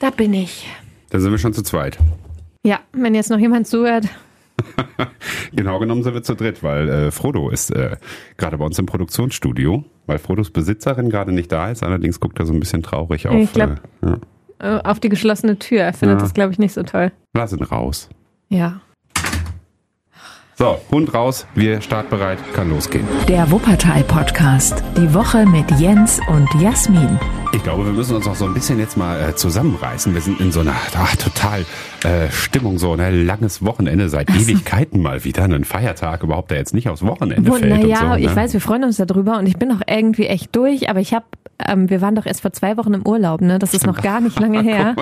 Da bin ich. Da sind wir schon zu zweit. Ja, wenn jetzt noch jemand zuhört. genau genommen sind wir zu dritt, weil äh, Frodo ist äh, gerade bei uns im Produktionsstudio, weil Frodos Besitzerin gerade nicht da ist. Allerdings guckt er so ein bisschen traurig auf. Ich glaub, äh, ja. Äh, auf die geschlossene Tür. Er findet Ja. das, glaube ich, nicht so toll. Lass ihn raus. Ja. So, Hund raus, wir startbereit, kann losgehen. Der Wuppertal-Podcast. Die Woche mit Jens und Jasmin. Ich glaube, wir müssen uns auch so ein bisschen jetzt mal äh, zusammenreißen. Wir sind in so einer ach, total äh, Stimmung, so ein langes Wochenende seit Ewigkeiten mal wieder. Ein Feiertag überhaupt, der jetzt nicht aufs Wochenende Wo, fällt. naja, so, ich ne? weiß, wir freuen uns darüber und ich bin auch irgendwie echt durch, aber ich habe, ähm, wir waren doch erst vor zwei Wochen im Urlaub, ne? Das ist noch gar nicht lange her.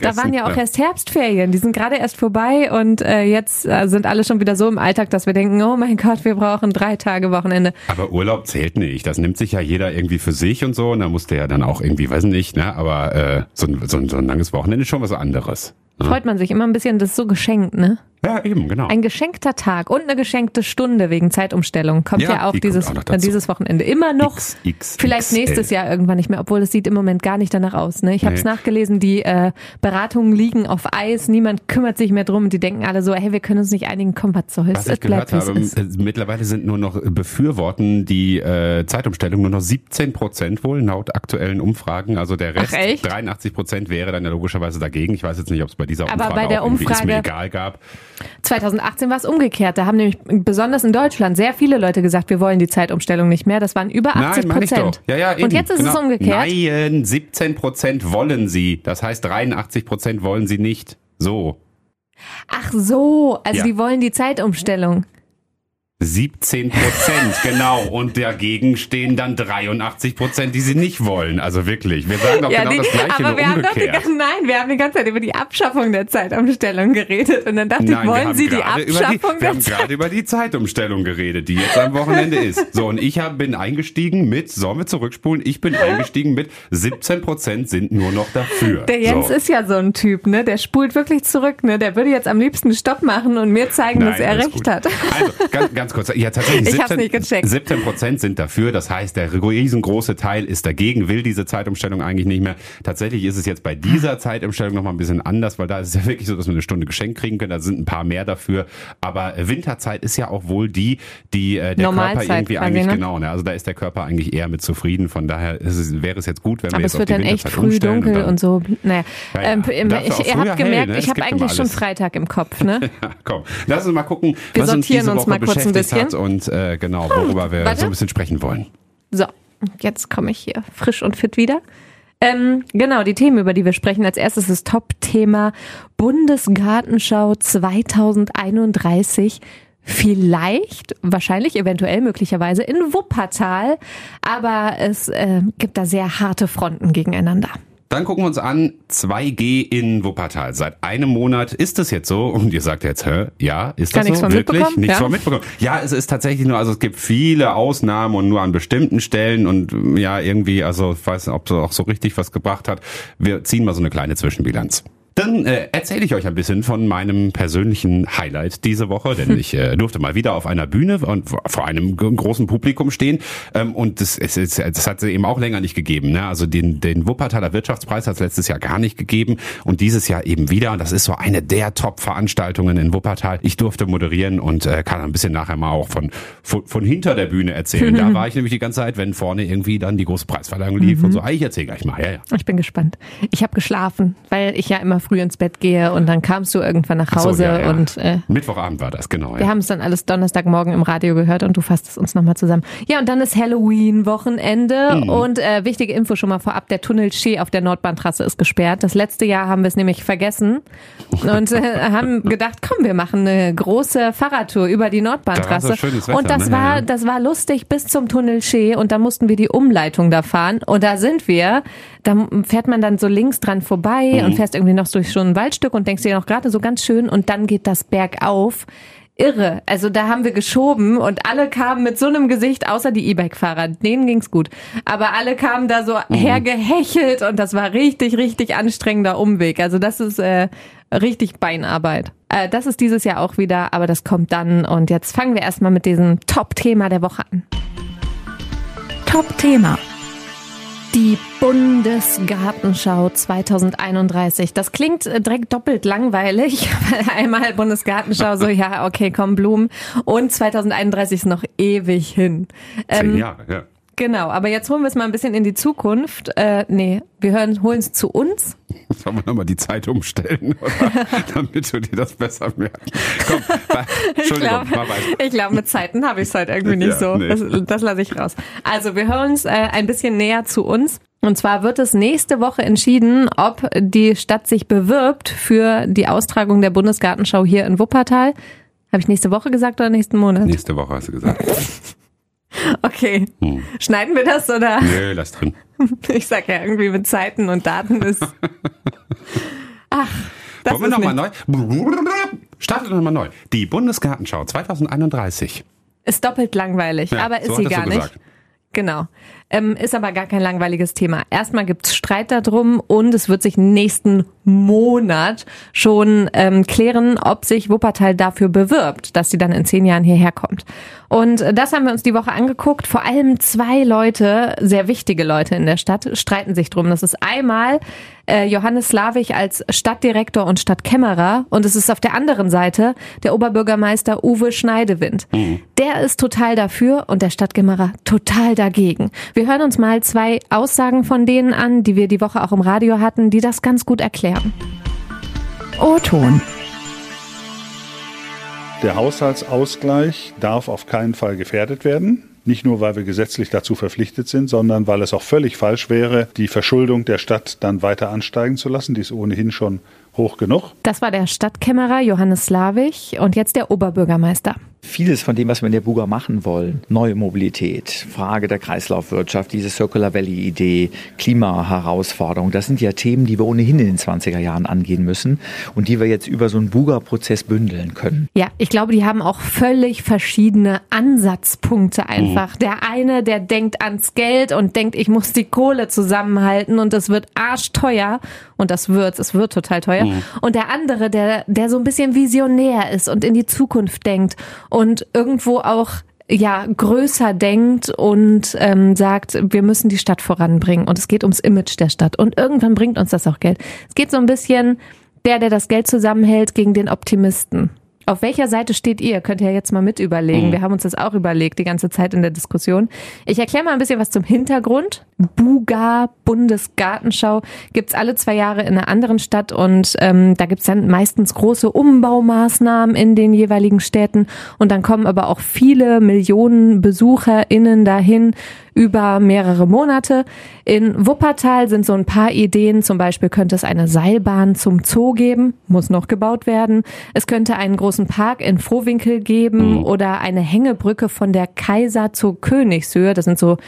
Da waren ja auch erst Herbstferien, die sind gerade erst vorbei und äh, jetzt äh, sind alle schon wieder so im Alltag, dass wir denken, oh mein Gott, wir brauchen drei Tage Wochenende. Aber Urlaub zählt nicht. Das nimmt sich ja jeder irgendwie für sich und so. Und da musste ja dann auch irgendwie, weiß nicht, ne? Aber äh, so, ein, so, ein, so ein langes Wochenende ist schon was anderes. Freut man sich immer ein bisschen, das ist so geschenkt, ne? Ja, eben, genau. Ein geschenkter Tag und eine geschenkte Stunde wegen Zeitumstellung kommt Ja, ja, auch die dieses, auch äh, dieses Wochenende. Immer noch. XXXL. Vielleicht nächstes Jahr irgendwann nicht mehr, obwohl es sieht im Moment gar nicht danach aus. Ne? Ich habe es Nee. nachgelesen, die äh, Beratungen liegen auf Eis, niemand kümmert sich mehr drum. Die denken alle so, hey, wir können uns nicht einigen, komm, was soll's, Was es ich gehört bleibt, habe, es äh, mittlerweile sind nur noch befürworten die äh, Zeitumstellung nur noch 17 Prozent wohl laut aktuellen Umfragen. Also der Rest, Ach, echt? 83 Prozent wäre dann ja logischerweise dagegen. Ich weiß jetzt nicht, ob es bei dieser Aber Umfrage bei der auch irgendwie ist mir Umfrage- egal gab. 2018 war es umgekehrt. Da haben nämlich besonders in Deutschland sehr viele Leute gesagt, wir wollen die Zeitumstellung nicht mehr. Das waren über 80 Nein, meine ich doch. Prozent. Ja, ja, eben, Und jetzt ist es genau. umgekehrt. Nein, 17 Prozent wollen sie. Das heißt, 83 Prozent wollen sie nicht. So. Ach so, also Ja. die wollen die Zeitumstellung. 17 Prozent, genau. Und dagegen stehen dann 83 Prozent, die sie nicht wollen. Also wirklich. Wir sagen doch genau die- das Gleiche, aber nur wir haben doch die, umgekehrt. nein, wir haben die ganze Zeit über die Abschaffung der Zeitumstellung geredet und dann dachte ich, Nein, wir wollen Sie die Abschaffung die, wir der haben gerade über die Zeitumstellung geredet, die jetzt am Wochenende ist. So, und ich hab, bin eingestiegen mit, sollen wir zurückspulen? Ich bin eingestiegen mit 17 Prozent sind nur noch dafür. Der Jens so. ist ja so ein Typ, ne? Der spult wirklich zurück, ne? Der würde jetzt am liebsten Stopp machen und mir zeigen, dass er recht gut. hat. Also, ganz, ganz kurz. Ja, tatsächlich. Ich hab's nicht gecheckt. 17 Prozent sind dafür. Das heißt, der riesengroße Teil ist dagegen, will diese Zeitumstellung eigentlich nicht mehr. Tatsächlich ist es jetzt bei dieser Zeitumstellung noch mal ein bisschen anders, weil da ist es ja wirklich so, dass wir eine Stunde geschenkt kriegen können. Da sind ein paar mehr dafür. Aber Winterzeit ist ja auch wohl die, die äh, der Normalzeit Körper irgendwie eigentlich ne? genau. Ne? Also da ist der Körper eigentlich eher mit zufrieden. Von daher es, wäre es jetzt gut, wenn wir Aber jetzt es wird auf die dann echt früh dunkel dann- und so. Naja, Ja, ja. ähm, ich, früher habt gemerkt, ne? Ich habe eigentlich schon. Freitag im Kopf, ne? Ja, komm, lass uns mal gucken, Wir sortieren uns mal kurz ein beschäftigt hat und äh, genau, worüber wir warte. so ein bisschen sprechen wollen. So, jetzt komme ich hier frisch und fit wieder. Ähm, genau, die Themen, über die wir sprechen. Als erstes das Top-Thema Bundesgartenschau 2031. Vielleicht, wahrscheinlich, eventuell, möglicherweise in Wuppertal. Aber es äh, gibt da sehr harte Fronten gegeneinander. Dann gucken wir uns an 2G in Wuppertal. Seit einem Monat ist es jetzt so. Und ihr sagt jetzt, hä? Ja, ist Gar das so? Wirklich? Nichts Ja. von mitbekommen. Ja, es ist tatsächlich nur, also es gibt viele Ausnahmen und nur an bestimmten Stellen und ja, irgendwie, also ich weiß nicht, ob es auch so richtig was gebracht hat. Wir ziehen mal so eine kleine Zwischenbilanz. Dann äh, erzähle ich euch ein bisschen von meinem persönlichen Highlight diese Woche, denn ich äh, durfte mal wieder auf einer Bühne und vor einem großen Publikum stehen ähm, und das, es, es, das hat es eben auch länger nicht gegeben. Ne? Also den, den Wuppertaler Wirtschaftspreis hat es letztes Jahr gar nicht gegeben und dieses Jahr eben wieder und das ist so eine der Top-Veranstaltungen in Wuppertal. Ich durfte moderieren und äh, kann ein bisschen nachher mal auch von, von, von hinter der Bühne erzählen. Da war ich nämlich die ganze Zeit, wenn vorne irgendwie dann die große Preisverleihung lief und so. Ah, ich erzähle gleich mal. Ja, ja. Ich bin gespannt. Ich habe geschlafen, weil ich ja immer früh ins Bett gehe und dann kamst du irgendwann nach Ach so, Hause ja, ja. und äh, Mittwochabend war das, genau. Wir Ja. haben es dann alles Donnerstagmorgen im Radio gehört und du fasst es uns nochmal zusammen. Ja, und dann ist Halloween-Wochenende Mhm. und äh, wichtige Info schon mal vorab, der Tunnel Schee auf der Nordbahntrasse ist gesperrt. Das letzte Jahr haben wir es nämlich vergessen und äh, haben gedacht, komm, wir machen eine große Fahrradtour über die Da Nordbahntrasse. schönes Wetter, und das ne? War, das war lustig bis zum Tunnel Schee und da mussten wir die Umleitung da fahren und da sind wir. Da fährt man dann so links dran vorbei Mhm. und fährst irgendwie noch durch so ein Waldstück und denkst dir noch gerade so ganz schön und dann geht das bergauf. Irre. Also da haben wir geschoben und alle kamen mit so einem Gesicht, außer die E-Bike-Fahrer. Denen ging's gut. Aber alle kamen da so hergehechelt und das war richtig, richtig anstrengender Umweg. Also das ist äh, richtig Beinarbeit. Äh, das ist dieses Jahr auch wieder, aber das kommt dann. Und jetzt fangen wir erstmal mit diesem Top-Thema der Woche an. Top-Thema. Die Bundesgartenschau 2031. Das klingt äh, direkt doppelt langweilig. Einmal Bundesgartenschau, so ja, okay, komm, Blumen. Und 2031 ist noch ewig hin. Zehn Jahre, ja. Genau, aber jetzt holen wir es mal ein bisschen in die Zukunft. Äh, nee, wir hören, holen es zu uns. Sollen wir nochmal die Zeit umstellen, oder? damit du dir das besser merkst. Komm, bei, Entschuldigung, ich glaube, ich glaub, mit Zeiten habe ich es halt irgendwie nicht Ja, so. nee. Das, das lasse ich raus. Also wir hören uns äh, ein bisschen näher zu uns. Und zwar wird es nächste Woche entschieden, ob die Stadt sich bewirbt für die Austragung der Bundesgartenschau hier in Wuppertal. Habe ich nächste Woche gesagt oder nächsten Monat? Nächste Woche hast du gesagt. Okay. Hm. Schneiden wir das oder? Nö, lass drin. Ich sag ja irgendwie mit Zeiten und Daten ist. Ach, das Wollen wir nochmal neu? Startet nochmal neu. Die Bundesgartenschau 2031. ist doppelt langweilig, Ja, aber ist so sie gar nicht. gesagt. Genau. Ähm, ist aber gar kein langweiliges Thema. Erstmal gibt's Streit darum und es wird sich nächsten Monat schon ähm, klären, ob sich Wuppertal dafür bewirbt, dass sie dann in zehn Jahren hierher kommt. Und äh, das haben wir uns die Woche angeguckt. Vor allem zwei Leute, sehr wichtige Leute in der Stadt, streiten sich drum. Das ist einmal äh, Johannes Slavich als Stadtdirektor und Stadtkämmerer und es ist auf der anderen Seite der Oberbürgermeister Uwe Schneidewind. Der ist total dafür und der Stadtkämmerer total dagegen. Wir hören uns mal zwei Aussagen von denen an, die wir die Woche auch im Radio hatten, die das ganz gut erklären. O-Ton. Der Haushaltsausgleich darf auf keinen Fall gefährdet werden. Nicht nur, weil wir gesetzlich dazu verpflichtet sind, sondern weil es auch völlig falsch wäre, die Verschuldung der Stadt dann weiter ansteigen zu lassen. Die ist ohnehin schon hoch genug. Das war der Stadtkämmerer Johannes Slavich und jetzt der Oberbürgermeister. Vieles von dem, was wir in der Buga machen wollen, neue Mobilität, Frage der Kreislaufwirtschaft, diese Circular Valley-Idee, Klimaherausforderung, das sind ja Themen, die wir ohnehin in den 20er Jahren angehen müssen und die wir jetzt über so einen Buga-Prozess bündeln können. Ja, ich glaube, die haben auch völlig verschiedene Ansatzpunkte einfach. Der eine, der denkt ans Geld und denkt, ich muss die Kohle zusammenhalten und das wird arschteuer und das wird's, es wird total teuer. Und der andere, der, der so ein bisschen visionär ist und in die Zukunft denkt und irgendwo auch ja größer denkt und ähm, sagt, wir müssen die Stadt voranbringen und es geht ums Image der Stadt und irgendwann bringt uns das auch Geld. Es geht so ein bisschen der, der das Geld zusammenhält, gegen den Optimisten. Auf welcher Seite steht ihr? Könnt ihr jetzt mal mit überlegen. Wir haben uns das auch überlegt, die ganze Zeit in der Diskussion. Ich erkläre mal ein bisschen was zum Hintergrund. Buga, Bundesgartenschau, gibt's alle zwei Jahre in einer anderen Stadt und ähm, da gibt's dann meistens große Umbaumaßnahmen in den jeweiligen Städten und dann kommen aber auch viele Millionen BesucherInnen dahin über mehrere Monate. In Wuppertal sind so ein paar Ideen. Zum Beispiel könnte es eine Seilbahn zum Zoo geben, muss noch gebaut werden. Es könnte einen großen Park in Frohwinkel geben oder eine Hängebrücke von der Kaiser zur Königshöhe. Das sind so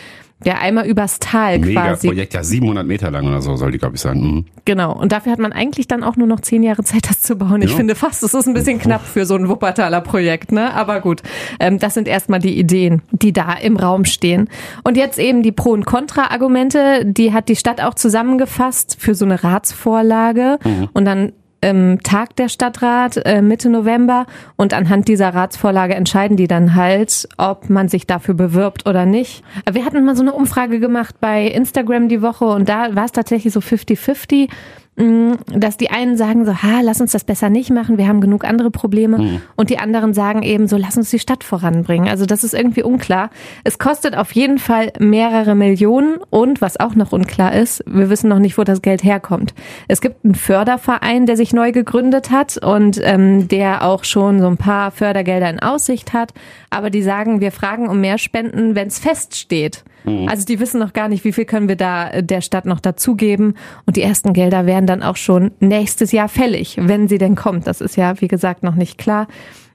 ja einmal übers Tal Mega quasi. Projekt, ja 700 Meter lang oder so soll die, glaube ich, sein. Mhm. Genau. Und dafür hat man eigentlich dann auch nur noch zehn Jahre Zeit, das zu bauen. Ich Ja. finde fast, es ist ein bisschen knapp für so ein Wuppertaler Projekt, ne? Aber gut. Ähm, das sind erstmal die Ideen, die da im Raum stehen. Und jetzt eben die Pro- und Kontra-Argumente, die hat die Stadt auch zusammengefasst für so eine Ratsvorlage. Und dann ähm, tagt der Stadtrat äh, Mitte November und anhand dieser Ratsvorlage entscheiden die dann halt, ob man sich dafür bewirbt oder nicht. Wir hatten mal so eine Umfrage gemacht bei Instagram die Woche und da war es tatsächlich so 50-50 mh, dass die einen sagen so, ha, lass uns das besser nicht machen, wir haben genug andere Probleme. Und die anderen sagen eben so, lass uns die Stadt voranbringen. Also das ist irgendwie unklar. Es kostet auf jeden Fall mehrere Millionen und was auch noch unklar ist, wir wissen noch nicht, wo das Geld herkommt. Es gibt einen Förderverein, der sich neu gegründet hat und ähm, der auch schon so ein paar Fördergelder in Aussicht hat. Aber die sagen, wir fragen um mehr Spenden, wenn es feststeht. Also die wissen noch gar nicht, wie viel können wir da äh, der Stadt noch dazugeben. Und die ersten Gelder wären dann auch schon nächstes Jahr fällig, wenn sie denn kommt. Das ist ja, wie gesagt, noch nicht klar.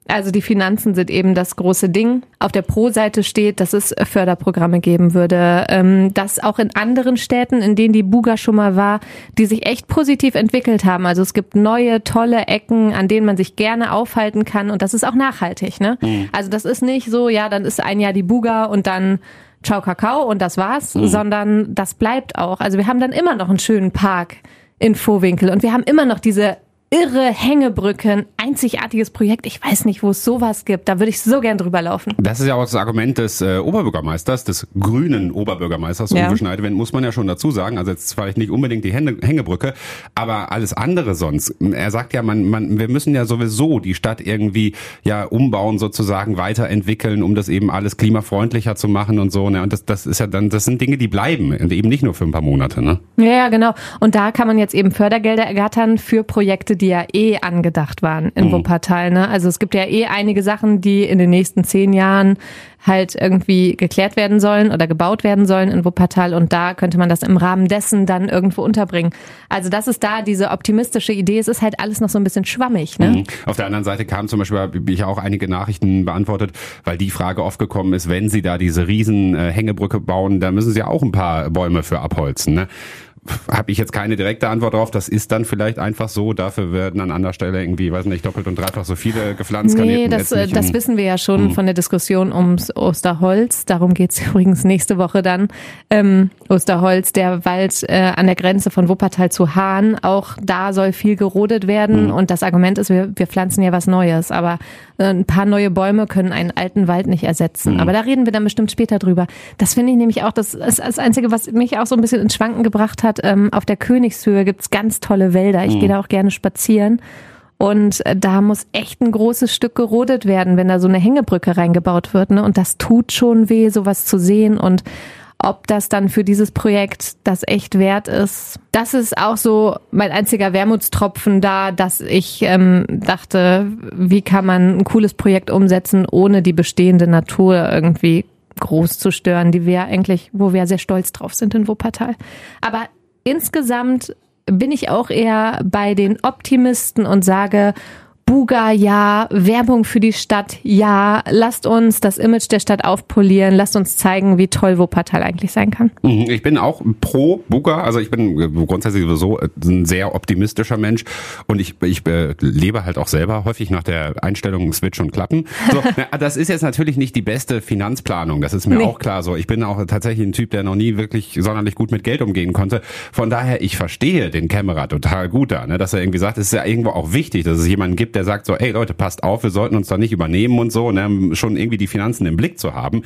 Also die Finanzen sind eben das große Ding. Auf der Pro-Seite steht, dass es Förderprogramme geben würde, ähm, dass auch in anderen Städten, in denen die Buga schon mal war, die sich echt positiv entwickelt haben. Also es gibt neue, tolle Ecken, an denen man sich gerne aufhalten kann und das ist auch nachhaltig. Ne? Also das ist nicht so, ja, dann ist ein Jahr die Buga und dann Ciao Kakao und das war's, sondern das bleibt auch. Also wir haben dann immer noch einen schönen Park in Vohwinkel und wir haben immer noch diese irre Hängebrücken, einzigartiges Projekt. Ich weiß nicht, wo es sowas gibt. Da würde ich so gern drüber laufen. Das ist ja auch das Argument des äh, Oberbürgermeisters, des grünen Oberbürgermeisters, Ja. Uwe Schneidewind, muss man ja schon dazu sagen. Also jetzt vielleicht nicht unbedingt die Hänge, Hängebrücke, aber alles andere sonst. Er sagt ja, man, man, wir müssen ja sowieso die Stadt irgendwie ja umbauen, sozusagen weiterentwickeln, um das eben alles klimafreundlicher zu machen und so. Ne? Und das, das ist ja dann, das sind Dinge, die bleiben und eben nicht nur für ein paar Monate. Ne? Ja, ja, genau. Und da kann man jetzt eben Fördergelder ergattern für Projekte, die ja eh angedacht waren in Wuppertal. Ne? Also es gibt ja eh einige Sachen, die in den nächsten zehn Jahren halt irgendwie geklärt werden sollen oder gebaut werden sollen in Wuppertal und da könnte man das im Rahmen dessen dann irgendwo unterbringen. Also das ist da diese optimistische Idee. Es ist halt alles noch so ein bisschen schwammig. Ne? Mhm. Auf der anderen Seite kam zum Beispiel, habe ich auch einige Nachrichten beantwortet, weil die Frage oft gekommen ist, wenn sie da diese riesen äh, Hängebrücke bauen, da müssen sie auch ein paar Bäume für abholzen. Ne? Habe ich jetzt keine direkte Antwort drauf. Das ist dann vielleicht einfach so. Dafür werden an anderer Stelle irgendwie, weiß nicht, doppelt und dreifach so viele gepflanzt. Nee, das, äh, das wissen wir ja schon von der Diskussion ums Osterholz. Darum geht's übrigens nächste Woche dann. Ähm, Osterholz, der Wald äh, an der Grenze von Wuppertal zu Hahn. Auch da soll viel gerodet werden. Und das Argument ist, wir, wir pflanzen ja was Neues. Aber äh, ein paar neue Bäume können einen alten Wald nicht ersetzen. Aber da reden wir dann bestimmt später drüber. Das finde ich nämlich auch, das ist das Einzige, was mich auch so ein bisschen ins Schwanken gebracht hat. Ähm, auf der Königshöhe gibt's ganz tolle Wälder. Ich gehe da auch gerne spazieren. Und äh, da muss echt ein großes Stück gerodet werden, wenn da so eine Hängebrücke reingebaut wird. Ne? Und das tut schon weh, sowas zu sehen. Und ob das dann für dieses Projekt das echt wert ist, das ist auch so mein einziger Wermutstropfen da, dass ich ähm, dachte, wie kann man ein cooles Projekt umsetzen, ohne die bestehende Natur irgendwie groß zu stören, die wir eigentlich, wo wir sehr stolz drauf sind in Wuppertal. Aber insgesamt bin ich auch eher bei den Optimisten und sage, Buga, ja, Werbung für die Stadt, ja, lasst uns das Image der Stadt aufpolieren, lasst uns zeigen, wie toll Wuppertal eigentlich sein kann. Mhm, Ich bin auch pro Buga, also ich bin grundsätzlich sowieso ein sehr optimistischer Mensch und ich, ich äh, lebe halt auch selber häufig nach der Einstellung Switch und Klappen. So, na, das ist jetzt natürlich nicht die beste Finanzplanung, das ist mir Nee. auch klar so. Ich bin auch tatsächlich ein Typ, der noch nie wirklich sonderlich gut mit Geld umgehen konnte. Von daher, ich verstehe den Kämmerer total gut da, ne, dass er irgendwie sagt, es ist ja irgendwo auch wichtig, dass es jemanden gibt, der sagt so, ey Leute, passt auf, wir sollten uns da nicht übernehmen und so, ne, schon irgendwie die Finanzen im Blick zu haben.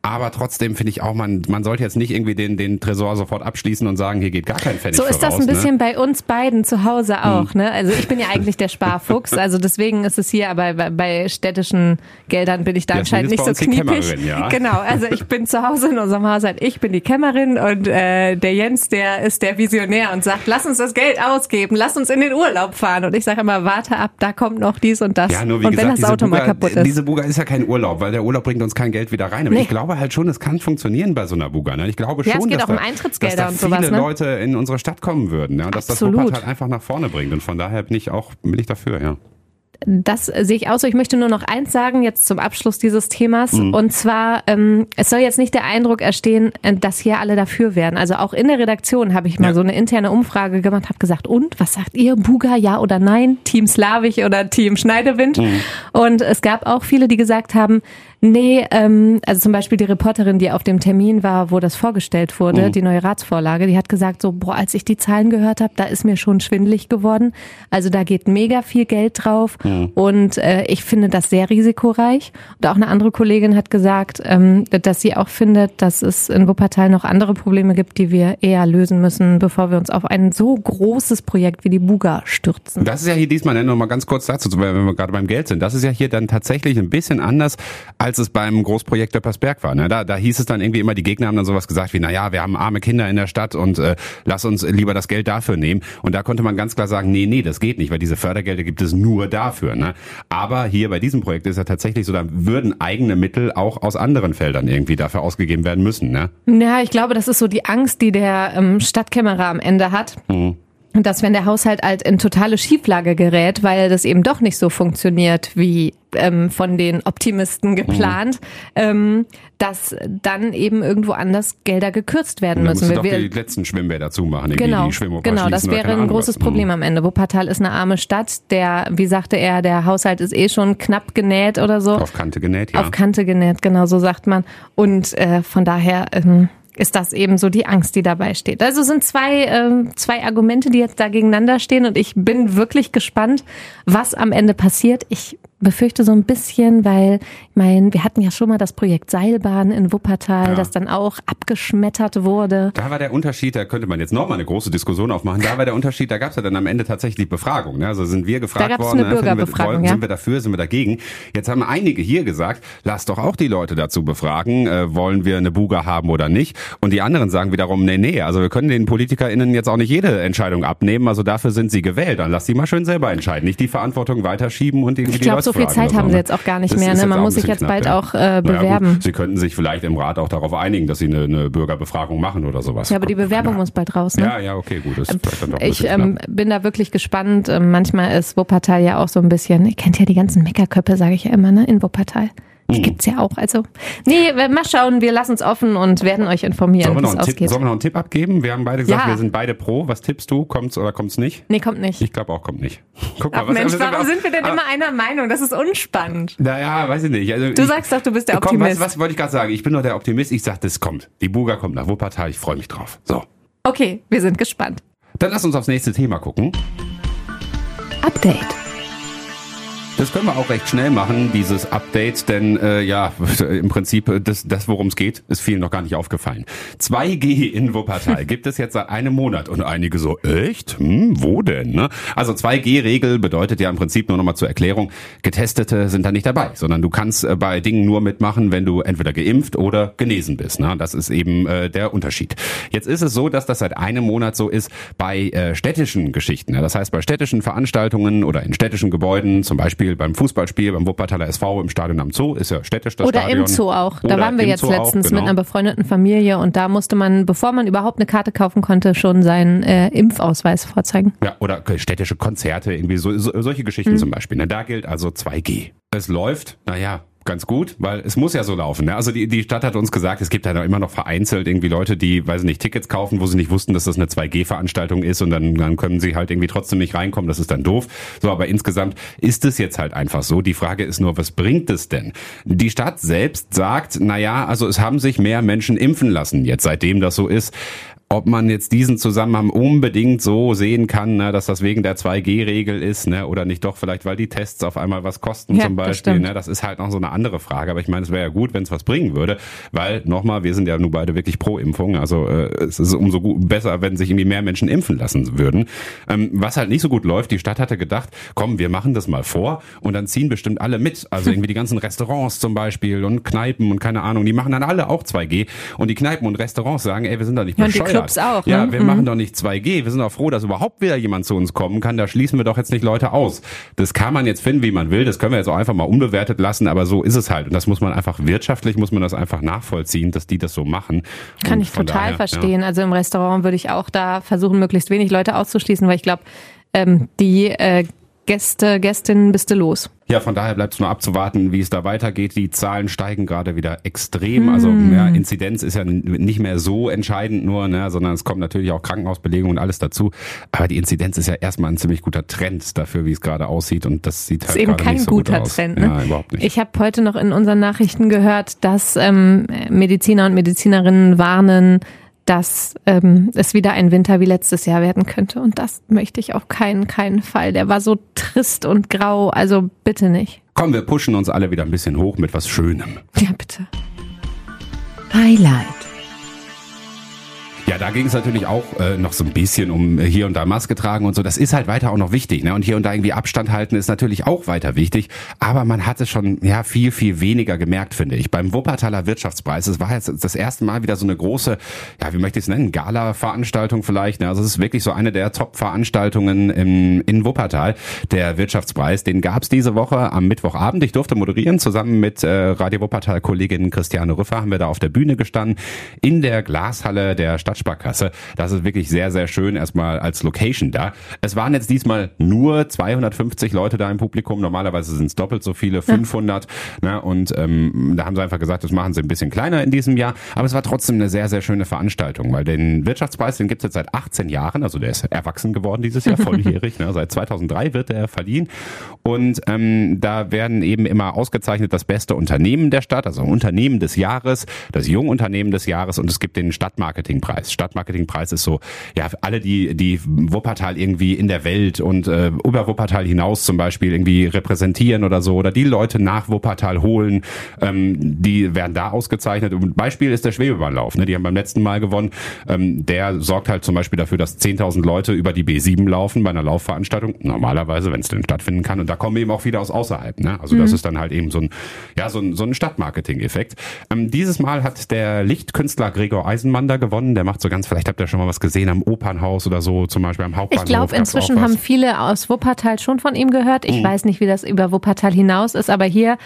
Aber trotzdem finde ich auch, man, man sollte jetzt nicht irgendwie den, den Tresor sofort abschließen und sagen, hier geht gar kein Pfennig So ist das voraus, ein bisschen Ne? bei uns beiden zu Hause auch, ne? Also ich bin ja eigentlich der Sparfuchs, also deswegen ist es hier, aber bei, bei städtischen Geldern bin ich da anscheinend nicht so uns die kniepig. Kämmerin, ja. Genau, also ich bin zu Hause in unserem Haushalt, ich bin die Kämmerin und äh, der Jens, der ist der Visionär und sagt, lass uns das Geld ausgeben, lass uns in den Urlaub fahren. Und ich sage immer, warte ab, da kommt noch dies und das. Ja, nur wie und wenn gesagt, das diese Auto Buga, mal kaputt ist. diese Buga ist ja kein Urlaub, weil der Urlaub bringt uns kein Geld wieder rein. Aber Nee. ich glaube halt schon, es kann funktionieren bei so einer Buga. Ne? Ich glaube Ja, schon, es geht dass, auch um da, Eintrittsgelder dass da und viele sowas, ne? Leute in unsere Stadt kommen würden. Ja? Und dass Absolut. das Wuppertal einfach nach vorne bringt. Und von daher bin ich auch bin ich dafür, ja. Das sehe ich auch so. Ich möchte nur noch eins sagen, jetzt zum Abschluss dieses Themas. Mhm. Und zwar, ähm, es soll jetzt nicht der Eindruck erstehen, äh, dass hier alle dafür wären. Also auch in der Redaktion habe ich mal Ja. so eine interne Umfrage gemacht, habe gesagt, und, was sagt ihr? Buga, ja oder nein? Team Slavich oder Team Schneidewind? Mhm. Und es gab auch viele, die gesagt haben, nee, ähm, also zum Beispiel die Reporterin, die auf dem Termin war, wo das vorgestellt wurde, die neue Ratsvorlage, die hat gesagt so, boah, als ich die Zahlen gehört habe, da ist mir schon schwindelig geworden. Also da geht mega viel Geld drauf und äh, ich finde das sehr risikoreich. Und auch eine andere Kollegin hat gesagt, ähm, dass sie auch findet, dass es in Wuppertal noch andere Probleme gibt, die wir eher lösen müssen, bevor wir uns auf ein so großes Projekt wie die Buga stürzen. Das ist ja hier diesmal, ne, noch mal ganz kurz dazu, weil wir gerade beim Geld sind. Das ist ja hier dann tatsächlich ein bisschen anders, als es beim Großprojekt Döppersberg war. Ne? Da, da hieß es dann irgendwie immer, die Gegner haben dann sowas gesagt wie, na ja, wir haben arme Kinder in der Stadt und äh, lass uns lieber das Geld dafür nehmen. Und da konnte man ganz klar sagen, nee, nee, das geht nicht, weil diese Fördergelder gibt es nur dafür. Ne? Aber hier bei diesem Projekt ist ja tatsächlich so, da würden eigene Mittel auch aus anderen Feldern irgendwie dafür ausgegeben werden müssen. Ne? Ja, ich glaube, das ist so die Angst, die der ähm, Stadtkämmerer am Ende hat. Dass wenn der Haushalt halt in totale Schieflage gerät, weil das eben doch nicht so funktioniert wie ähm, von den Optimisten geplant, ähm, dass dann eben irgendwo anders Gelder gekürzt werden Und dann müssen. doch Wir- die letzten Schwimmbäder zumachen, Genau, die Schwimmoper genau, das wäre ein Ahnung großes was. Mhm. Problem am Ende. Wuppertal ist eine arme Stadt, der, wie sagte er, der Haushalt ist eh schon knapp genäht oder so. Auf Kante genäht, ja. Auf Kante genäht, genau so sagt man. Und äh, von daher, ähm, ist das eben so die Angst, die dabei steht. Also sind zwei, ähm, zwei Argumente, die jetzt da gegeneinander stehen und ich bin wirklich gespannt, was am Ende passiert. Ich befürchte so ein bisschen, weil, ich meine, wir hatten ja schon mal das Projekt Seilbahn in Wuppertal, Ja. das dann auch abgeschmettert wurde. Da war der Unterschied, da könnte man jetzt nochmal eine große Diskussion aufmachen, da war der Unterschied, da gab es ja dann am Ende tatsächlich Befragung. Ne? Also sind wir gefragt gab's worden, eine ne, wir, Bürgerbefragung, ja. sind wir dafür, sind wir dagegen. Jetzt haben einige hier gesagt, lass doch auch die Leute dazu befragen, äh, wollen wir eine Buga haben oder nicht. Und die anderen sagen wiederum, nee, nee, also wir können den PolitikerInnen jetzt auch nicht jede Entscheidung abnehmen, also dafür sind sie gewählt, dann lass sie mal schön selber entscheiden, nicht die Verantwortung weiterschieben und irgendwie die Leute so viel Zeit oder haben sie ne? jetzt auch gar nicht mehr. Ne? Man muss sich jetzt bald knapp, auch äh, ja. Naja, bewerben. gut, sie könnten sich vielleicht im Rat auch darauf einigen, dass sie eine, eine Bürgerbefragung machen oder sowas. Ja, aber die Bewerbung muss bald raus. Ne? Ja, ja, okay, gut. Das ist dann Ich ähm, knapp. bin da wirklich gespannt. Ähm, manchmal ist Wuppertal ja auch so ein bisschen, ihr kennt ja die ganzen Meckerköppe, sage ich ja immer, ne, in Wuppertal. Die Mhm. gibt's ja auch. Also, nee, mal schauen, wir lassen uns offen und werden euch informieren, Sollen wir, wie noch es einen Tipp, ausgeht. sollen wir noch einen Tipp abgeben? Wir haben beide gesagt, Ja. wir sind beide pro. Was tippst du? Kommt's oder kommt's nicht? Nee, kommt nicht. Ich glaube auch, kommt nicht. Guck Ach was- Mensch, was- warum was- sind wir denn Ah, immer einer Meinung? Das ist unspannend. Naja, weiß ich nicht. Also Du ich, sagst doch, du bist der Komm, was, Optimist. was wollte ich gerade sagen? Ich bin doch der Optimist. Ich sag, das kommt. Die Buga kommt nach Wuppertal. Ich freue mich drauf. So. Okay, wir sind gespannt. Dann lass uns aufs nächste Thema gucken. Update. Das können wir auch recht schnell machen, dieses Update, denn äh, ja, im Prinzip äh, das, das worum es geht, ist vielen noch gar nicht aufgefallen. 2G in Wuppertal gibt es jetzt seit einem Monat und einige so, echt? Hm, wo denn? Ne? Also 2G-Regel bedeutet ja im Prinzip nur nochmal zur Erklärung, Getestete sind da nicht dabei, sondern du kannst äh, bei Dingen nur mitmachen, wenn du entweder geimpft oder genesen bist. Ne? Das ist eben äh, der Unterschied. Jetzt ist es so, dass das seit einem Monat so ist bei äh, städtischen Geschichten. Ja? Das heißt, bei städtischen Veranstaltungen oder in städtischen Gebäuden, zum Beispiel beim Fußballspiel, beim Wuppertaler SV im Stadion am Zoo, ist ja städtisch das Oder Stadion. im Zoo auch. Da Oder waren wir jetzt Zoo auch, letztens genau. mit einer befreundeten Familie und da musste man, bevor man überhaupt eine Karte kaufen konnte, schon seinen äh, Impfausweis vorzeigen. Ja, oder städtische Konzerte, irgendwie so, so, solche Geschichten Mhm. zum Beispiel. Ne? Da gilt also 2G. Es läuft, naja, ganz gut, weil es muss ja so laufen. Ne? Also die, die Stadt hat uns gesagt, es gibt ja immer noch vereinzelt irgendwie Leute, die, weiß ich nicht, Tickets kaufen, wo sie nicht wussten, dass das eine 2G-Veranstaltung ist und dann, dann können sie halt irgendwie trotzdem nicht reinkommen. Das ist dann doof. So, aber insgesamt ist es jetzt halt einfach so. Die Frage ist nur, was bringt es denn? Die Stadt selbst sagt, naja, also es haben sich mehr Menschen impfen lassen jetzt, seitdem das so ist. Ob man jetzt diesen Zusammenhang unbedingt so sehen kann, ne, dass das wegen der 2G-Regel ist, ne, oder nicht doch vielleicht, weil die Tests auf einmal was kosten Ja, zum das Beispiel. stimmt. Ne, das ist halt noch so eine andere Frage. Aber ich meine, es wäre ja gut, wenn es was bringen würde, weil nochmal, wir sind ja nun beide wirklich pro Impfung. Also äh, es ist umso gut, besser, wenn sich irgendwie mehr Menschen impfen lassen würden. Ähm, was halt nicht so gut läuft, die Stadt hatte gedacht, komm, wir machen das mal vor und dann ziehen bestimmt alle mit. Also irgendwie die ganzen Restaurants zum Beispiel und Kneipen und keine Ahnung, die machen dann alle auch 2G. Und die Kneipen und Restaurants sagen, ey, wir sind doch nicht Ja, bescheuert. Clubs auch, Ja, ne? wir Mhm. machen doch nicht 2G. Wir sind doch froh, dass überhaupt wieder jemand zu uns kommen kann. Da schließen wir doch jetzt nicht Leute aus. Das kann man jetzt finden, wie man will. Das können wir jetzt auch einfach mal unbewertet lassen. Aber so ist es halt. Und das muss man einfach wirtschaftlich, muss man das einfach nachvollziehen, dass die das so machen. Kann Und ich total daher, verstehen. Also im Restaurant würde ich auch da versuchen, möglichst wenig Leute auszuschließen, weil ich glaube, ähm, die äh, Gäste, Gästinnen bist du los. Ja. von daher bleibt es nur abzuwarten, wie es da weitergeht. Die Zahlen steigen gerade wieder extrem. Also Hm. ja, Inzidenz ist ja nicht mehr so entscheidend nur, ne, sondern es kommt natürlich auch Krankenhausbelegung und alles dazu. Aber die Inzidenz ist ja erstmal ein ziemlich guter Trend dafür, wie es gerade aussieht. Und das sieht halt ist eben kein nicht so gut guter aus. Trend. Ne? Ja, überhaupt nicht. Ich habe heute noch in unseren Nachrichten gehört, dass ähm, Mediziner und Medizinerinnen warnen, dass ähm, es wieder ein Winter wie letztes Jahr werden könnte. Und das möchte ich auf keinen, keinen Fall. Der war so trist und grau. Also bitte nicht. Komm, wir pushen uns alle wieder ein bisschen hoch mit was Schönem. Ja, bitte. Highlight. Ja, da ging es natürlich auch äh, noch so ein bisschen um äh, hier und da Maske tragen und so. Das ist halt weiter auch noch wichtig. Ne? Und hier und da irgendwie Abstand halten ist natürlich auch weiter wichtig. Aber man hat es schon ja viel, viel weniger gemerkt, finde ich. Beim Wuppertaler Wirtschaftspreis, es war jetzt das erste Mal wieder so eine große, ja, wie möchte ich es nennen, Gala-Veranstaltung vielleicht. Ne? Also es ist wirklich so eine der Top-Veranstaltungen in, in Wuppertal. Der Wirtschaftspreis, den gab es diese Woche am Mittwochabend. Ich durfte moderieren. Zusammen mit äh, Radio Wuppertal-Kollegin Christiane Rüffer haben wir da auf der Bühne gestanden. In der Glashalle der Stadt Stadtsparkasse. Das ist wirklich sehr, sehr schön erstmal als Location da. Es waren jetzt diesmal nur 250 Leute da im Publikum. Normalerweise sind es doppelt so viele, 500. Ja. Ne? Und ähm, da haben sie einfach gesagt, das machen sie ein bisschen kleiner in diesem Jahr. Aber es war trotzdem eine sehr, sehr schöne Veranstaltung, weil den Wirtschaftspreis, den gibt's jetzt seit 18 Jahren. Also der ist erwachsen geworden dieses Jahr, volljährig. ne? Seit 2003 wird er verliehen. Und ähm, da werden eben immer ausgezeichnet das beste Unternehmen der Stadt, also Unternehmen des Jahres, das Jungunternehmen des Jahres und es gibt den Stadtmarketingpreis. Stadtmarketingpreis ist so, ja, alle, die, die Wuppertal irgendwie in der Welt und äh, über Wuppertal hinaus zum Beispiel irgendwie repräsentieren oder so oder die Leute nach Wuppertal holen, ähm, die werden da ausgezeichnet. Und Beispiel ist der Schwebebahnlauf, ne? die haben beim letzten Mal gewonnen. Ähm, der sorgt halt zum Beispiel dafür, dass 10.000 Leute über die B7 laufen bei einer Laufveranstaltung. Normalerweise, wenn es denn stattfinden kann. Und da kommen eben auch wieder aus außerhalb. Ne? Also mhm. das ist dann halt eben so ein, ja, so ein, so ein Stadtmarketing-Effekt. Ähm, dieses Mal hat der Lichtkünstler Gregor Eisenmann da gewonnen. Der macht so ganz, vielleicht habt ihr schon mal was gesehen am Opernhaus oder so, zum Beispiel am Hauptbahnhof. Ich glaube, inzwischen haben viele aus Wuppertal schon von ihm gehört. Ich mhm. weiß nicht, wie das über Wuppertal hinaus ist, aber hier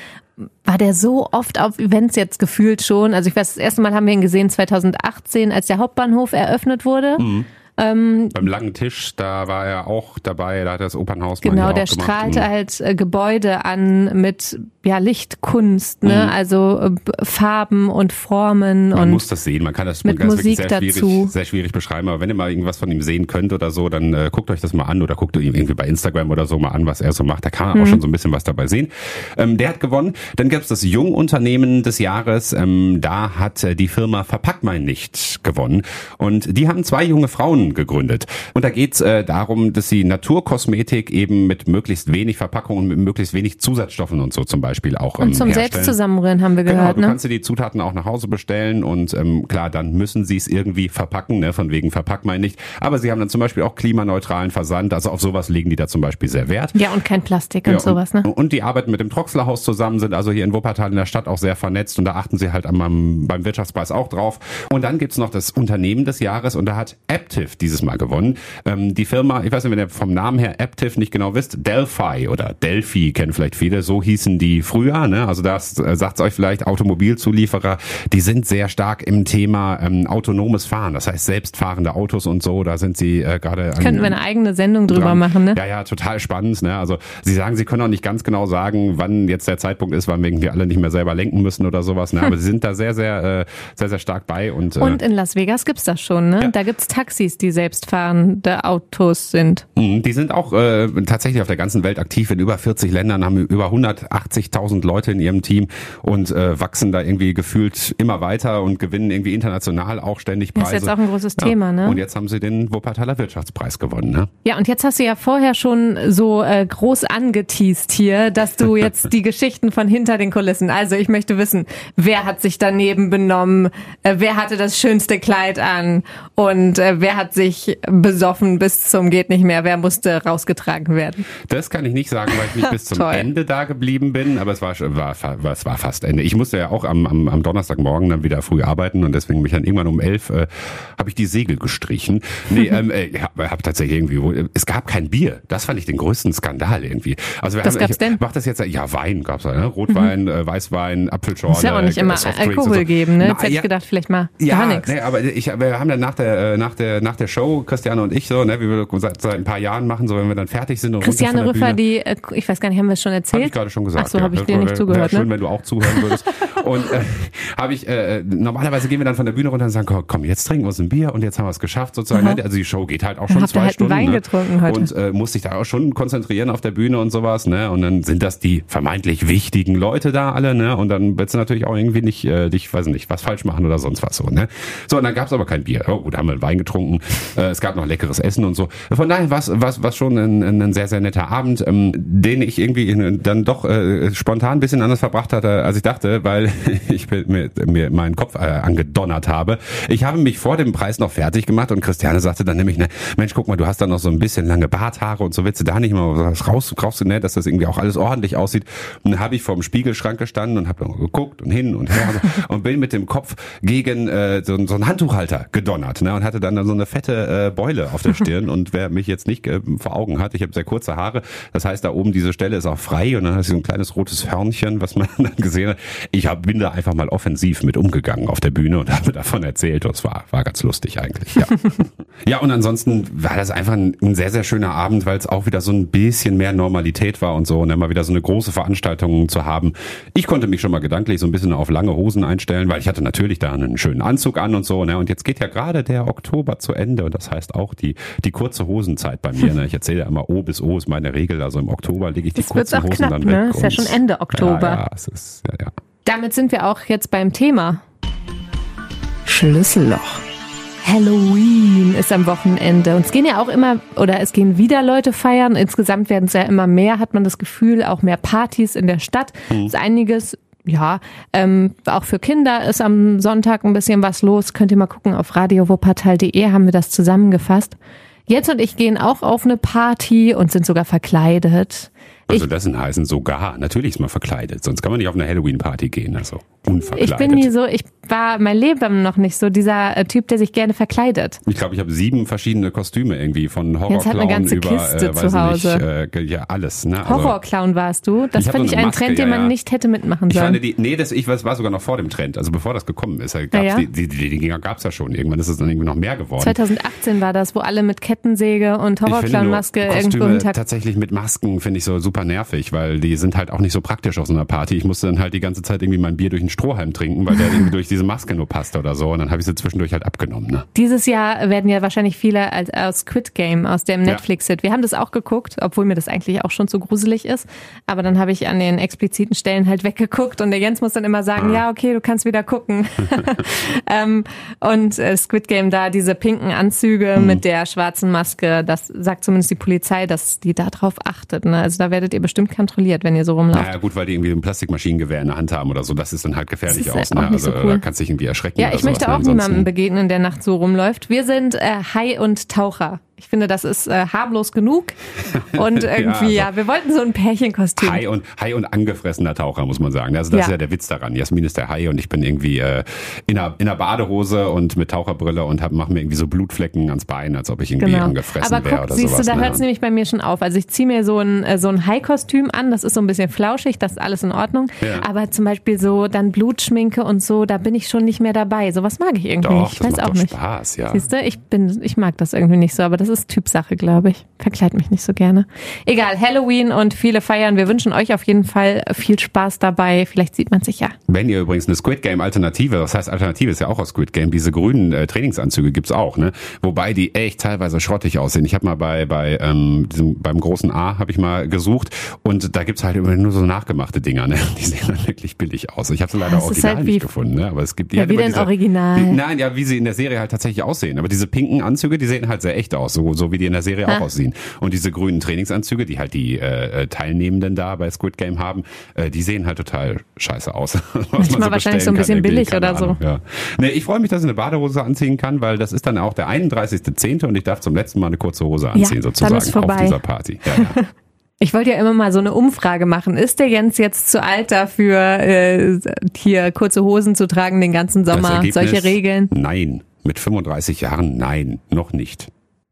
war der so oft auf Events jetzt gefühlt schon. Also ich weiß, das erste Mal haben wir ihn gesehen 2018, als der Hauptbahnhof eröffnet wurde. Mhm. Ähm, Beim langen Tisch, da war er auch dabei, da hat er das Opernhaus Genau, der strahlte halt äh, Gebäude an mit ja, Lichtkunst, ne? Mhm. also äh, Farben und Formen. Man und muss das sehen, man kann das, mit man Musik sehr dazu. Schwierig, sehr schwierig beschreiben, aber wenn ihr mal irgendwas von ihm sehen könnt oder so, dann äh, guckt euch das mal an oder guckt ihm irgendwie bei Instagram oder so mal an, was er so macht. Da kann man mhm. auch schon so ein bisschen was dabei sehen. Ähm, der hat gewonnen. Dann gab es das Jungunternehmen des Jahres. Ähm, da hat äh, die Firma Verpack mein nicht gewonnen. Und die haben zwei junge Frauen gegründet. Und da geht's äh, darum, dass sie Naturkosmetik eben mit möglichst wenig Verpackung und mit möglichst wenig Zusatzstoffen und so zum Beispiel auch ähm, Und zum herstellen. Selbstzusammenrühren haben wir genau, gehört. Du ne? kannst dir die Zutaten auch nach Hause bestellen und ähm, klar, dann müssen sie es irgendwie verpacken, ne? von wegen verpack mal nicht. Aber sie haben dann zum Beispiel auch klimaneutralen Versand, also auf sowas legen die da zum Beispiel sehr Wert. Ja, und kein Plastik ja, und sowas. Ne? Und die arbeiten mit dem Troxlerhaus zusammen, sind also hier in Wuppertal in der Stadt auch sehr vernetzt und da achten sie halt am, beim Wirtschaftspreis auch drauf. Und dann gibt's noch das Unternehmen des Jahres und da hat Aptiv dieses Mal gewonnen. Ähm, die Firma, ich weiß nicht, wenn ihr vom Namen her Aptiv nicht genau wisst, Delphi oder Delphi kennen vielleicht viele, so hießen die früher. Ne? Also das äh, sagt euch vielleicht Automobilzulieferer, die sind sehr stark im Thema ähm, autonomes Fahren, das heißt selbstfahrende Autos und so, da sind sie äh, gerade. Könnten wir eine eigene Sendung drüber dran. machen, ne? Ja, ja, total spannend. Ne? Also sie sagen, sie können auch nicht ganz genau sagen, wann jetzt der Zeitpunkt ist, wann wir alle nicht mehr selber lenken müssen oder sowas. Ne? Aber sie sind da sehr, sehr, äh, sehr, sehr stark bei. Und, äh, und in Las Vegas gibt's das schon, ne? Ja. Da gibt's Taxis, die selbstfahrende Autos sind. Mhm, die sind auch äh, tatsächlich auf der ganzen Welt aktiv in über 40 Ländern, haben über 180.000 Leute in ihrem Team und äh, wachsen da irgendwie gefühlt immer weiter und gewinnen irgendwie international auch ständig Preise. Das ist jetzt auch ein großes ja. Thema, ne? Und jetzt haben sie den Wuppertaler Wirtschaftspreis gewonnen, ne? Ja, und jetzt hast du ja vorher schon so äh, groß angeteased hier, dass du jetzt die Geschichten von hinter den Kulissen, also ich möchte wissen, wer hat sich daneben benommen, äh, wer hatte das schönste Kleid an und äh, wer hat sich besoffen bis zum geht nicht mehr, wer musste rausgetragen werden? Das kann ich nicht sagen, weil ich nicht bis zum Ende da geblieben bin, aber es war, war, war, es war fast Ende. Ich musste ja auch am, am, am Donnerstagmorgen dann wieder früh arbeiten und deswegen mich dann irgendwann um elf äh, habe ich die Segel gestrichen. Nee, ähm, äh, ich habe hab tatsächlich irgendwie, es gab kein Bier. Das fand ich den größten Skandal irgendwie. Also wir Was haben, gab's ich, denn? Mach das jetzt, ja Wein gab's da, ne? Rotwein, mhm. äh, Weißwein, Apfelschorle. Muss ja auch nicht immer Alkohol so. geben, ne? Jetzt Na, hätte ich gedacht, vielleicht mal ja, gar nichts. Nee, aber ich, wir haben dann nach der, äh, nach der, nach der Show, Christiane und ich so, ne, wie wir seit, seit ein paar Jahren machen, so wenn wir dann fertig sind. Und Christiane Rüffer, die, äh, ich weiß gar nicht, haben wir es schon erzählt? Hab ich gerade schon gesagt. Ach so, ja. habe ich dir nicht zugehört. Wäre schön, ne? wenn du auch zuhören würdest. und äh, habe ich, äh, normalerweise gehen wir dann von der Bühne runter und sagen, komm, jetzt trinken wir uns ein Bier und jetzt haben wir es geschafft sozusagen. Aha. Also die Show geht halt auch schon Habt zwei halt Stunden. Wein ne? getrunken heute. Und äh, muss sich da auch schon konzentrieren auf der Bühne und sowas, ne? Und dann sind das die vermeintlich wichtigen Leute da alle, ne? Und dann willst du natürlich auch irgendwie nicht, äh, dich, weiß nicht, was falsch machen oder sonst was so, ne? So, und dann gab's aber kein Bier. Oh, gut, haben wir Wein getrunken. Äh, es gab noch leckeres Essen und so. Von daher war es schon ein, ein sehr, sehr netter Abend, ähm, den ich irgendwie dann doch äh, spontan ein bisschen anders verbracht hatte, als ich dachte, weil ich mir, mir meinen Kopf äh, angedonnert habe. Ich habe mich vor dem Preis noch fertig gemacht und Christiane sagte dann nämlich, ne, Mensch, guck mal, du hast da noch so ein bisschen lange Barthaare und so willst du da nicht mal was raus, raus ne, dass das irgendwie auch alles ordentlich aussieht. Und dann habe ich vor dem Spiegelschrank gestanden und habe geguckt und hin und her und bin mit dem Kopf gegen äh, so, so einen Handtuchhalter gedonnert ne, und hatte dann so eine fette äh, Beule auf der Stirn und wer mich jetzt nicht äh, vor Augen hat, ich habe sehr kurze Haare, das heißt, da oben diese Stelle ist auch frei und dann hast du so ein kleines rotes Hörnchen, was man dann gesehen hat. Ich hab, bin da einfach mal offensiv mit umgegangen auf der Bühne und habe davon erzählt und es war, war ganz lustig eigentlich. Ja. ja, und ansonsten war das einfach ein, ein sehr, sehr schöner Abend, weil es auch wieder so ein bisschen mehr Normalität war und so und immer wieder so eine große Veranstaltung zu haben. Ich konnte mich schon mal gedanklich so ein bisschen auf lange Hosen einstellen, weil ich hatte natürlich da einen schönen Anzug an und so. Ne? Und jetzt geht ja gerade der Oktober zu Ende und das heißt auch die, die kurze Hosenzeit bei mir. Ne? Ich erzähle ja immer O bis O ist meine Regel. Also im Oktober lege ich die Das wird kurzen auch Hosen knapp, dann ne? weg. Ist ja schon Ende Oktober. Ja, ja, es ist, ja, ja. Damit sind wir auch jetzt beim Thema. Schlüsselloch. Halloween ist am Wochenende. Und es gehen ja auch immer, oder es gehen wieder Leute feiern. Insgesamt werden es ja immer mehr, hat man das Gefühl, auch mehr Partys in der Stadt. Ist einiges, ja, ähm, auch für Kinder ist am Sonntag ein bisschen was los. Könnt ihr mal gucken, auf radiowuppertal.de haben wir das zusammengefasst. Jens und ich gehen auch auf eine Party und sind sogar verkleidet. Also das sind heißen sogar. Natürlich ist man verkleidet, sonst kann man nicht auf eine Halloween-Party gehen. Also unverkleidet. Ich bin nie so, ich war mein Leben noch nicht so dieser äh, Typ, der sich gerne verkleidet. Ich glaube, ich habe sieben verschiedene Kostüme irgendwie von Jetzt hat eine Horrorclown ganze über Kiste äh, zu weiß Hause. Nicht, äh, ja alles. Ne? Also, Horrorclown warst du. Das Ich fand so ich eine einen Maske, Trend, den man ja. nicht hätte mitmachen Ich sollen. fand die, nee, das, ich war sogar noch vor dem Trend. Also bevor das gekommen ist, gab's Ja. Die, die, die, die gab's ja schon. Irgendwann ist es dann irgendwie noch mehr geworden. 2018 war das, wo alle mit Kettensäge und Ich Horrorclown-Maske irgendwo im Tag. tatsächlich mit Masken finde ich so super nervig, weil die sind halt auch nicht so praktisch auf so einer Party. Ich musste dann halt die ganze Zeit irgendwie mein Bier durch einen Strohhalm trinken, weil der irgendwie durch diese Maske nur passte oder so. Und dann habe ich sie zwischendurch halt abgenommen. Ne? Dieses Jahr werden ja wahrscheinlich viele als, aus Squid Game, aus dem. Netflix-Hit. Wir haben das auch geguckt, obwohl mir das eigentlich auch schon zu gruselig ist. Aber dann habe ich an den expliziten Stellen halt weggeguckt und der Jens muss dann immer Ah. sagen, ja, okay, du kannst wieder gucken. ähm, und äh, Squid Game da, diese pinken Anzüge Hm. mit der schwarzen Maske, das sagt zumindest die Polizei, dass die da drauf achtet. Ne? Also da werdet ihr bestimmt kontrolliert, wenn ihr so rumlauft. Naja, gut, weil die irgendwie ein Plastikmaschinengewehr in der Hand haben oder so. Das ist dann halt gefährlich Das ist aus. halt auch Ne? nicht so Also cool. da kannst du dich irgendwie erschrecken. Ja, ich möchte sowas, auch ne? niemandem begegnen, der nachts so rumläuft. Wir sind äh, Hai und Taucher. Ich finde, das ist äh, harmlos genug. Und irgendwie, ja, also- wir wollten so ein Pärchenkostüm. Hai und, Hai und angefressener Taucher, muss man sagen. Also das Ja. ist ja der Witz daran. Jasmin ist der Hai und ich bin irgendwie äh, in, einer, in einer Badehose und mit Taucherbrille und hab, mach mir irgendwie so Blutflecken ans Bein, als ob ich irgendwie Genau. angefressen wäre oder siehst sowas. du, da ne? hört es nämlich bei mir schon auf. Also ich ziehe mir so ein, äh, so ein Hai-Kostüm an, das ist so ein bisschen flauschig, das ist alles in Ordnung. Ja. Aber zum Beispiel so dann Blutschminke und so, da bin ich schon nicht mehr dabei. Sowas mag ich irgendwie Doch, nicht. Ich weiß auch doch nicht. Spaß, ja. Siehst du, ich bin, ich mag das irgendwie nicht so, aber das ist Typsache, glaube ich. Verkleid mich nicht so gerne. Egal, Halloween und viele feiern. Wir wünschen euch auf jeden Fall viel Spaß dabei. Vielleicht sieht man sich ja. Wenn ihr übrigens eine Squid Game Alternative, das heißt Alternative ist ja auch aus Squid Game, diese grünen äh, Trainingsanzüge gibt's auch, ne? Wobei die echt teilweise schrottig aussehen. Ich habe mal bei bei ähm, diesem, beim großen A habe ich mal gesucht und da gibt's halt immer nur so nachgemachte Dinger, ne? Die sehen dann wirklich billig aus. Ich habe sie leider Das original halt nicht gefunden, ne? Aber es gibt die Ja, halt wie immer denn diese, original? Die, nein, ja, wie sie in der Serie halt tatsächlich aussehen. Aber diese pinken Anzüge, die sehen halt sehr echt aus, so, so wie die in der Serie auch Ah. aussehen. Und diese grünen Trainingsanzüge, die halt die äh, äh, Teilnehmenden da bei Squid Game haben, äh, die sehen halt total scheiße aus. Was man Manchmal wahrscheinlich so ein bisschen kann, billig oder so. Ahnung, Ja. Nee, ich freue mich, dass ich eine Badehose anziehen kann, weil das ist dann auch der 31.10. und ich darf zum letzten Mal eine kurze Hose anziehen dann sozusagen auf dieser Party. Ja, ja. Ich wollte ja immer mal so eine Umfrage machen. Ist der Jens jetzt zu alt dafür, äh, hier kurze Hosen zu tragen den ganzen Sommer? Ergebnis, Solche Regeln? Nein. Mit 35 Jahren nein, noch nicht.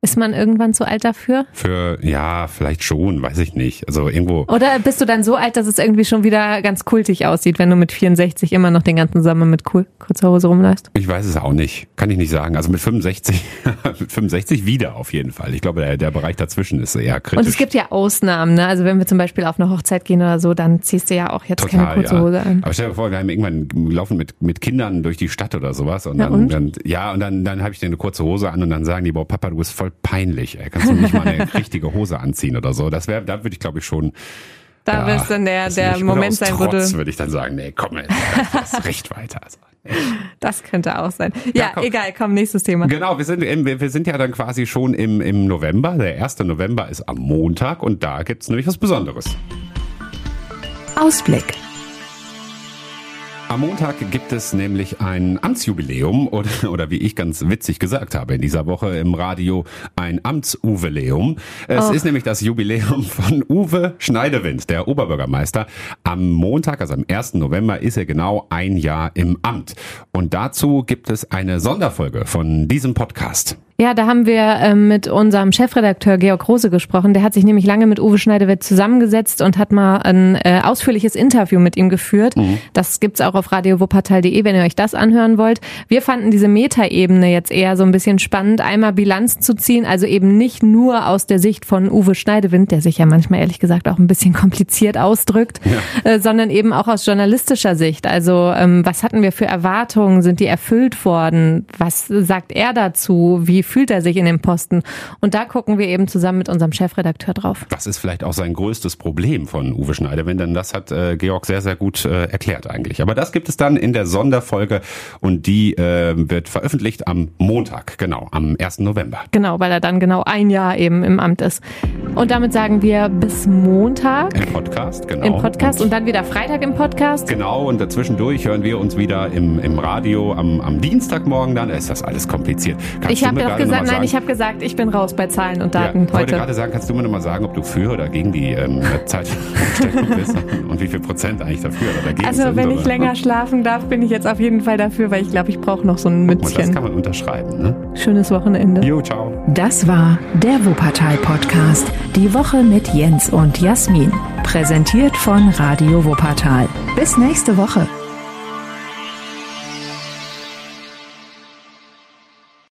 Ist man irgendwann zu alt dafür? Für, ja, vielleicht schon, weiß ich nicht. Also irgendwo. Oder bist du dann so alt, dass es irgendwie schon wieder ganz kultig aussieht, wenn du mit 64 immer noch den ganzen Sommer mit cool, kurzer Hose rumläufst? Ich weiß es auch nicht. Kann ich nicht sagen. Also mit 65, mit 65 wieder auf jeden Fall. Ich glaube, der, der Bereich dazwischen ist eher kritisch. Und es gibt ja Ausnahmen, ne? Also wenn wir zum Beispiel auf eine Hochzeit gehen oder so, dann ziehst du ja auch jetzt keine kurze Hose an. Aber stell dir vor, wir haben irgendwann laufen mit, mit Kindern durch die Stadt oder sowas und Ja, dann, und? dann ja und dann, dann habe ich dir eine kurze Hose an und dann sagen die, boah, Papa, du bist voll peinlich, ey. Kannst du nicht mal eine richtige Hose anziehen oder so? Das wäre, da würde ich glaube ich schon. Da ja, wird dann der, das der Moment sein, wo Trotz du, würde ich dann sagen, nee, komm, ey, das ist recht weiter. Also, das könnte auch sein. Ja, komm. egal, komm, nächstes Thema. Genau, wir sind, im, wir wir sind ja dann quasi schon im, im November. Der 1. November ist am Montag und da gibt's nämlich was Besonderes. Ausblick. Am Montag gibt es nämlich ein Amtsjubiläum oder, oder wie ich ganz witzig gesagt habe in dieser Woche im Radio, ein Amtsuweleum. Es Och. ist nämlich das Jubiläum von Uwe Schneidewind, der Oberbürgermeister. Am Montag, also am 1. November, ist er genau ein Jahr im Amt. Und dazu gibt es eine Sonderfolge von diesem Podcast. Ja, da haben wir äh, mit unserem Chefredakteur Georg Rose gesprochen. Der hat sich nämlich lange mit Uwe Schneidewitt zusammengesetzt und hat mal ein äh, ausführliches Interview mit ihm geführt. Mhm. Das gibt's auch auf radiowuppertal.de, wenn ihr euch das anhören wollt. Wir fanden diese Metaebene jetzt eher so ein bisschen spannend, einmal Bilanz zu ziehen, also eben nicht nur aus der Sicht von Uwe Schneidewind, der sich ja manchmal ehrlich gesagt auch ein bisschen kompliziert ausdrückt, ja. äh, sondern eben auch aus journalistischer Sicht. Also ähm, was hatten wir für Erwartungen? Sind die erfüllt worden? Was sagt er dazu? Wie fühlt er sich in dem Posten? Und da gucken wir eben zusammen mit unserem Chefredakteur drauf. Was ist vielleicht auch sein größtes Problem von Uwe Schneiderwind? Denn das hat äh, Georg sehr, sehr gut äh, erklärt eigentlich. Aber das gibt es dann in der Sonderfolge und die äh, wird veröffentlicht am Montag, genau, am 1. November. Genau, weil er dann genau ein Jahr eben im Amt ist. Und damit sagen wir bis Montag. Im Podcast, genau. Im Podcast und, und dann wieder Freitag im Podcast. Genau, und dazwischendurch hören wir uns wieder im, im Radio am, am Dienstagmorgen dann. Ist das alles kompliziert. Kannst ich habe doch gesagt, nein, ich habe gesagt, ich bin raus bei Zahlen und Daten ja, heute. Ich wollte gerade sagen, kannst du mir noch mal sagen, ob du für oder gegen die ähm, Zeitumstellung bist und wie viel Prozent eigentlich dafür oder dagegen Also sind, wenn oder? ich länger schlafen darf, bin ich jetzt auf jeden Fall dafür, weil ich glaube, ich brauche noch so ein Mützchen. Und das kann man unterschreiben. Ne? Schönes Wochenende. Jo, ciao. Das war der Wuppertal-Podcast. Die Woche mit Jens und Jasmin. Präsentiert von Radio Wuppertal. Bis nächste Woche.